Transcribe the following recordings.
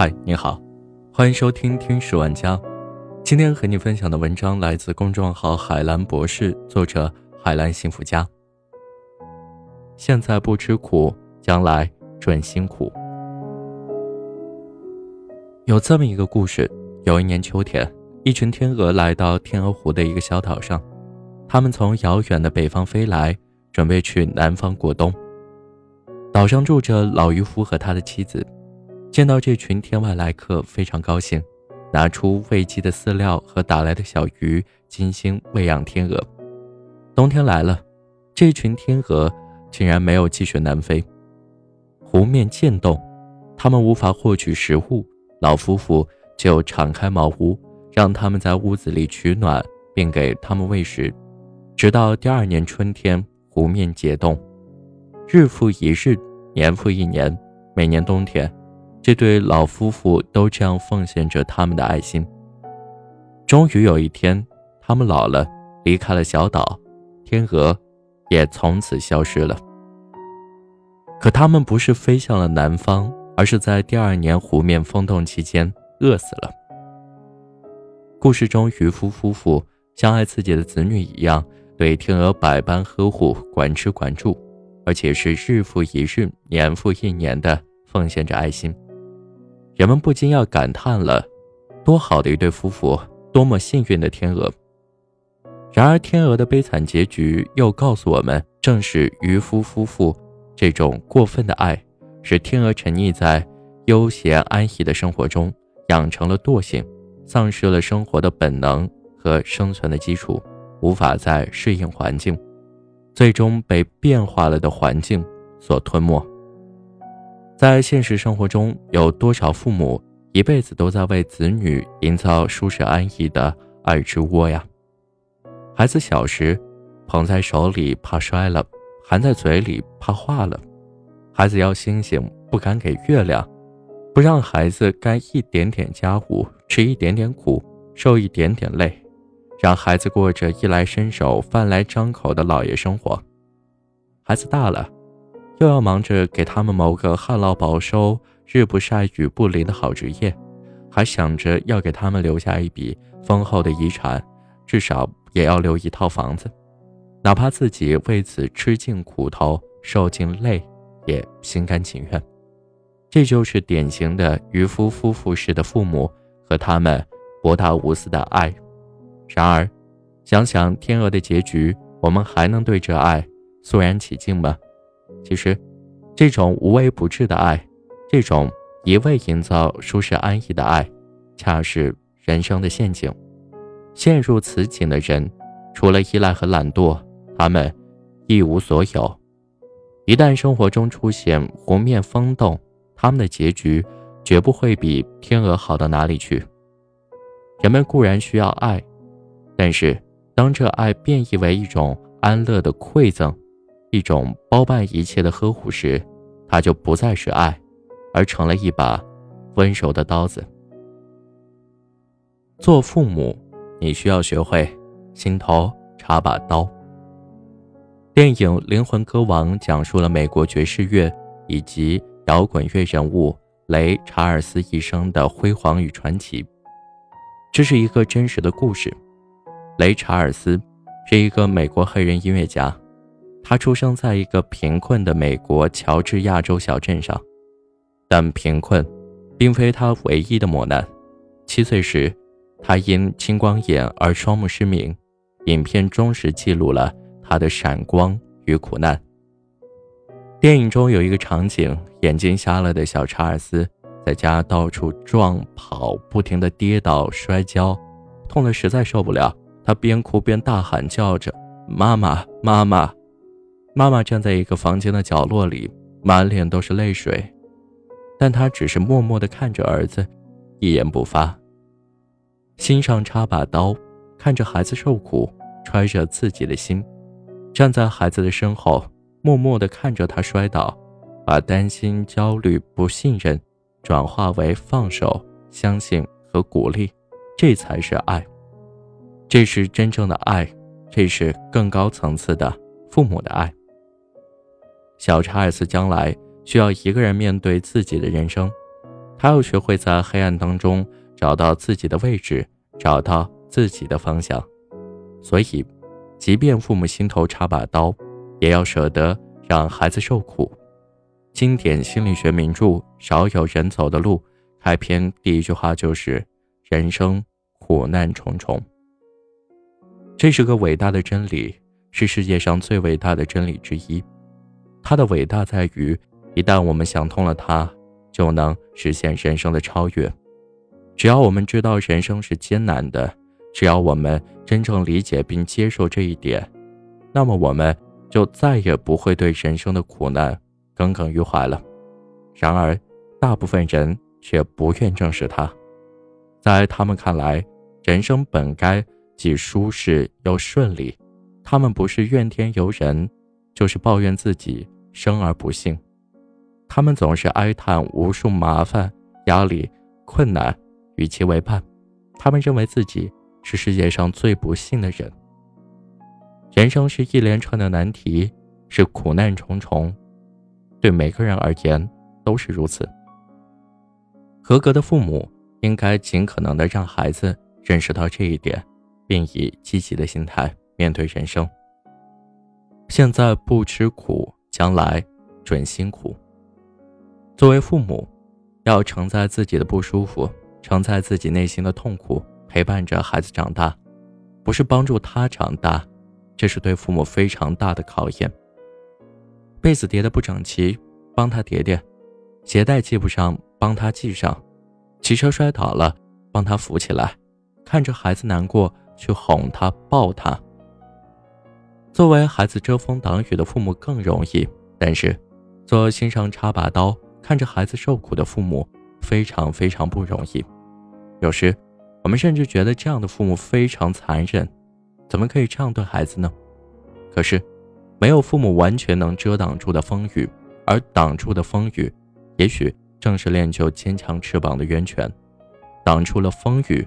嗨，你好，欢迎收听《听史玩家》。今天和你分享的文章来自公众号“海蓝博士”，作者海蓝幸福家。现在不吃苦，将来准辛苦。有这么一个故事：有一年秋天，一群天鹅来到天鹅湖的一个小岛上，他们从遥远的北方飞来，准备去南方过冬。岛上住着老渔夫和他的妻子，见到这群天外来客，非常高兴，拿出喂鸡的饲料和打来的小鱼，精心喂养天鹅。冬天来了，这群天鹅竟然没有继续南飞。湖面渐冻，他们无法获取食物，老夫妇就敞开茅屋，让他们在屋子里取暖，并给他们喂食，直到第二年春天，湖面解冻。日复一日，年复一年，每年冬天，这对老夫妇都这样奉献着他们的爱心。终于有一天，他们老了，离开了小岛，天鹅也从此消失了。可他们不是飞向了南方，而是在第二年湖面封冻期间饿死了。故事中，渔夫夫妇像爱自己的子女一样，对天鹅百般呵护，管吃管住。而且是日复一日、年复一年的奉献着爱心，人们不禁要感叹了：多好的一对夫妇，多么幸运的天鹅！然而，天鹅的悲惨结局又告诉我们，正是渔夫夫妇这种过分的爱，使天鹅沉溺在悠闲安逸的生活中，养成了惰性，丧失了生活的本能和生存的基础，无法再适应环境。最终被变化了的环境所吞没。在现实生活中，有多少父母一辈子都在为子女营造舒适安逸的爱之窝呀？孩子小时捧在手里怕摔了，含在嘴里怕化了。孩子要星星不敢给月亮，不让孩子干一点点家务，吃一点点苦，受一点点累。让孩子过着衣来伸手、饭来张口的老爷生活，孩子大了，又要忙着给他们谋个旱涝保收、日不晒雨不淋的好职业，还想着要给他们留下一笔丰厚的遗产，至少也要留一套房子，哪怕自己为此吃尽苦头、受尽累，也心甘情愿。这就是典型的渔夫夫妇式的父母和他们博大无私的爱。然而，想想天鹅的结局，我们还能对这爱肃然起敬吗？其实，这种无微不至的爱，这种一味营造舒适安逸的爱，恰是人生的陷阱。陷入此景的人，除了依赖和懒惰，他们一无所有。一旦生活中出现湖面风动，他们的结局绝不会比天鹅好到哪里去。人们固然需要爱。但是，当这爱变异为一种安乐的馈赠，一种包办一切的呵护时，它就不再是爱，而成了一把温柔的刀子。做父母，你需要学会心头插把刀。电影《灵魂歌王》讲述了美国爵士乐以及摇滚乐人物雷查尔斯一生的辉煌与传奇。这是一个真实的故事。雷查尔斯是一个美国黑人音乐家，他出生在一个贫困的美国乔治亚州小镇上，但贫困并非他唯一的磨难。七岁时，他因青光眼而双目失明。影片忠实记录了他的闪光与苦难。电影中有一个场景，眼睛瞎了的小查尔斯在家到处撞跑，不停地跌倒摔跤，痛得实在受不了。他边哭边大喊叫着：“妈妈，妈妈！”妈妈站在一个房间的角落里，满脸都是泪水，但她只是默默地看着儿子，一言不发。心上插把刀，看着孩子受苦，揣着自己的心，站在孩子的身后，默默地看着他摔倒，把担心、焦虑、不信任转化为放手、相信和鼓励，这才是爱。这是真正的爱，这是更高层次的父母的爱。小查尔斯将来需要一个人面对自己的人生，他要学会在黑暗当中找到自己的位置，找到自己的方向。所以，即便父母心头插把刀，也要舍得让孩子受苦。经典心理学名著《少有人走的路》开篇第一句话就是：“人生苦难重重。”这是个伟大的真理，是世界上最伟大的真理之一。它的伟大在于，一旦我们想通了它。就能实现人生的超越。只要我们知道人生是艰难的，只要我们真正理解并接受这一点，那么我们就再也不会对人生的苦难耿耿于怀了。然而，大部分人却不愿正视它。在他们看来，人生本该既舒适又顺利。他们不是怨天尤人，就是抱怨自己生而不幸。他们总是哀叹无数麻烦、压力、困难与其为伴，他们认为自己是世界上最不幸的人。人生是一连串的难题，是苦难重重，对每个人而言都是如此。合格的父母应该尽可能的让孩子认识到这一点，并以积极的心态面对人生。现在不吃苦，将来准辛苦。作为父母，要承载自己的不舒服，承载自己内心的痛苦，陪伴着孩子长大，不是帮助他长大，这是对父母非常大的考验。被子叠的不整齐，帮他叠叠；鞋带系不上，帮他系上；骑车摔倒了，帮他扶起来。看着孩子难过，去哄他、抱他。作为孩子遮风挡雨的父母更容易，但是，做心上插把刀。看着孩子受苦的父母非常非常不容易，有时我们甚至觉得这样的父母非常残忍，怎么可以这样对孩子呢？可是，没有父母完全能遮挡住的风雨，而挡住的风雨，也许正是练就坚强翅膀的源泉。挡住了风雨，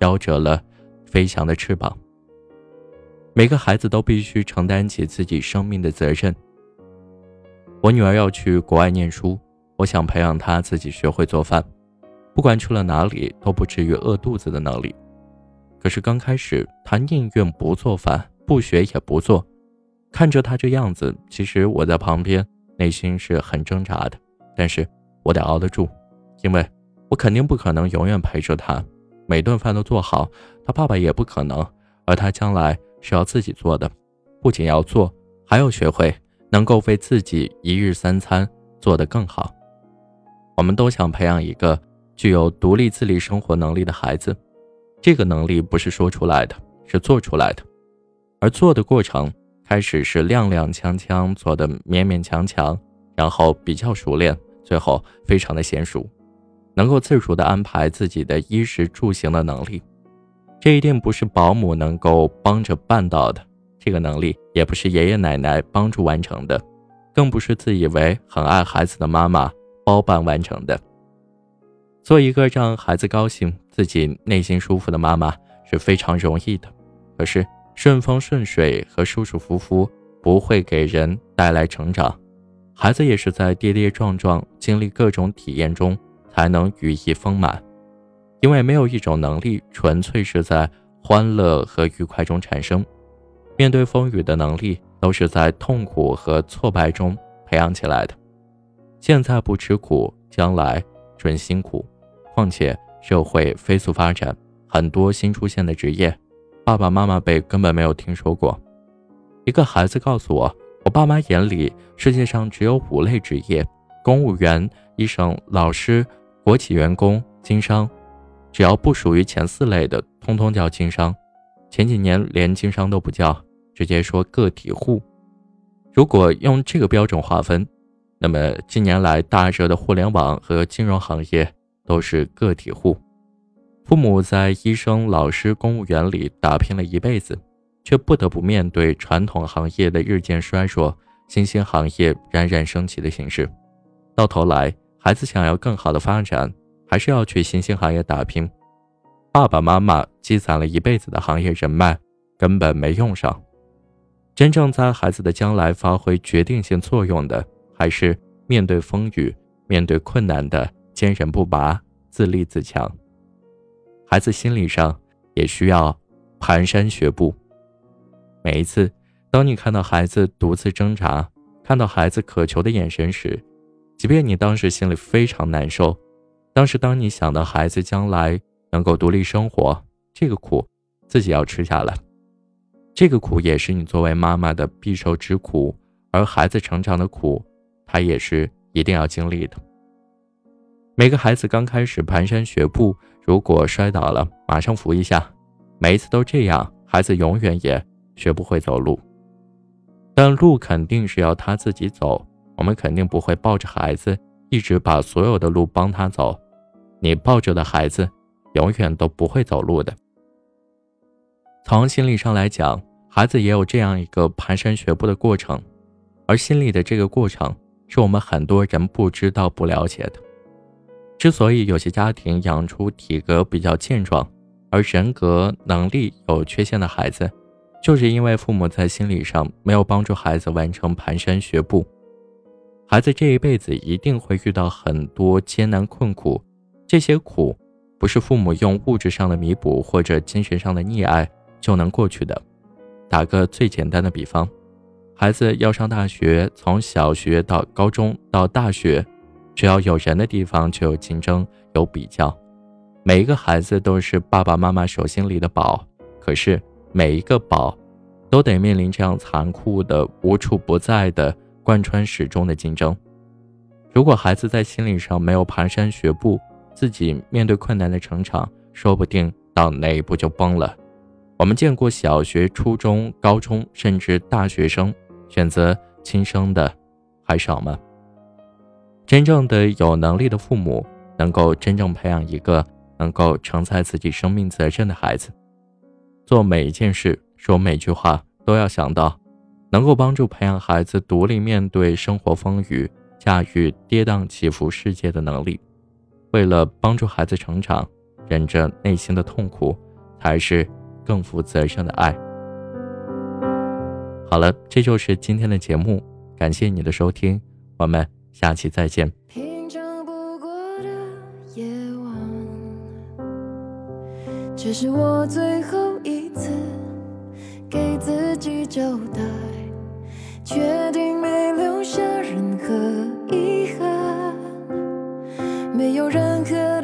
夭折了飞翔的翅膀。每个孩子都必须承担起自己生命的责任。我女儿要去国外念书。我想培养她自己学会做饭，不管去了哪里都不至于饿肚子的能力。可是刚开始，她宁愿不做饭，不学也不做。看着她这样子，其实我在旁边内心是很挣扎的。但是我得熬得住，因为我肯定不可能永远陪着她，每顿饭都做好，她爸爸也不可能。而她将来是要自己做的，不仅要做，还要学会能够为自己一日三餐做得更好。我们都想培养一个具有独立自理生活能力的孩子，这个能力不是说出来的，是做出来的。而做的过程，开始是踉踉跄跄，做的勉勉强强，然后比较熟练，最后非常的娴熟，能够自如的安排自己的衣食住行的能力。这一定不是保姆能够帮着办到的，这个能力也不是爷爷奶奶帮助完成的，更不是自以为很爱孩子的妈妈。包办完成的。做一个让孩子高兴、自己内心舒服的妈妈是非常容易的，可是顺风顺水和舒舒服服不会给人带来成长。孩子也是在跌跌撞撞、经历各种体验中才能羽翼丰满。因为没有一种能力纯粹是在欢乐和愉快中产生，面对风雨的能力都是在痛苦和挫败中培养起来的。现在不吃苦，将来准辛苦。况且社会飞速发展，很多新出现的职业，爸爸妈妈辈根本没有听说过。一个孩子告诉我，我爸妈眼里世界上只有五类职业：公务员、医生、老师、国企员工、经商。只要不属于前四类的，通通叫经商。前几年连经商都不叫，直接说个体户。如果用这个标准划分。那么近年来大热的互联网和金融行业都是个体户，父母在医生、老师、公务员里打拼了一辈子，却不得不面对传统行业的日渐衰弱、新兴行业冉冉升起的形势。到头来，孩子想要更好的发展，还是要去新兴行业打拼。爸爸妈妈积攒了一辈子的行业人脉根本没用上，真正在孩子的将来发挥决定性作用的。还是面对风雨、面对困难的坚韧不拔、自立自强。孩子心理上也需要蹒跚学步。每一次，当你看到孩子独自挣扎，看到孩子渴求的眼神时，即便你当时心里非常难受，当时当你想到孩子将来能够独立生活，这个苦自己要吃下来。这个苦也是你作为妈妈的必受之苦，而孩子成长的苦，他也是一定要经历的。每个孩子刚开始蹒跚学步，如果摔倒了，马上扶一下。每一次都这样，孩子永远也学不会走路。但路肯定是要他自己走，我们肯定不会抱着孩子一直把所有的路帮他走。你抱着的孩子，永远都不会走路的。从心理上来讲，孩子也有这样一个蹒跚学步的过程，而心理的这个过程是我们很多人不知道、不了解的。之所以有些家庭养出体格比较健壮，而人格能力有缺陷的孩子，就是因为父母在心理上没有帮助孩子完成蹒跚学步。孩子这一辈子一定会遇到很多艰难困苦，这些苦不是父母用物质上的弥补或者精神上的溺爱。就能过去的。打个最简单的比方，孩子要上大学，从小学到高中到大学，只要有人的地方就有竞争、有比较。每一个孩子都是爸爸妈妈手心里的宝，可是每一个宝，都得面临这样残酷的、无处不在的、贯穿始终的竞争。如果孩子在心理上没有蹒跚学步，自己面对困难的成长，说不定到哪一步就崩了。我们见过小学、初中、高中，甚至大学生选择轻生的还少吗？真正的有能力的父母，能够真正培养一个能够承载自己生命责任的孩子。做每一件事，说每句话，都要想到能够帮助培养孩子独立面对生活风雨、驾驭跌宕起伏世界的能力。为了帮助孩子成长，忍着内心的痛苦，才是。更负责任的爱。好了，这就是今天的节目，感谢你的收听，我们下期再见。平常不过的夜晚，这是我最后一次给自己交代。决定没留下任何遗憾，没有任何。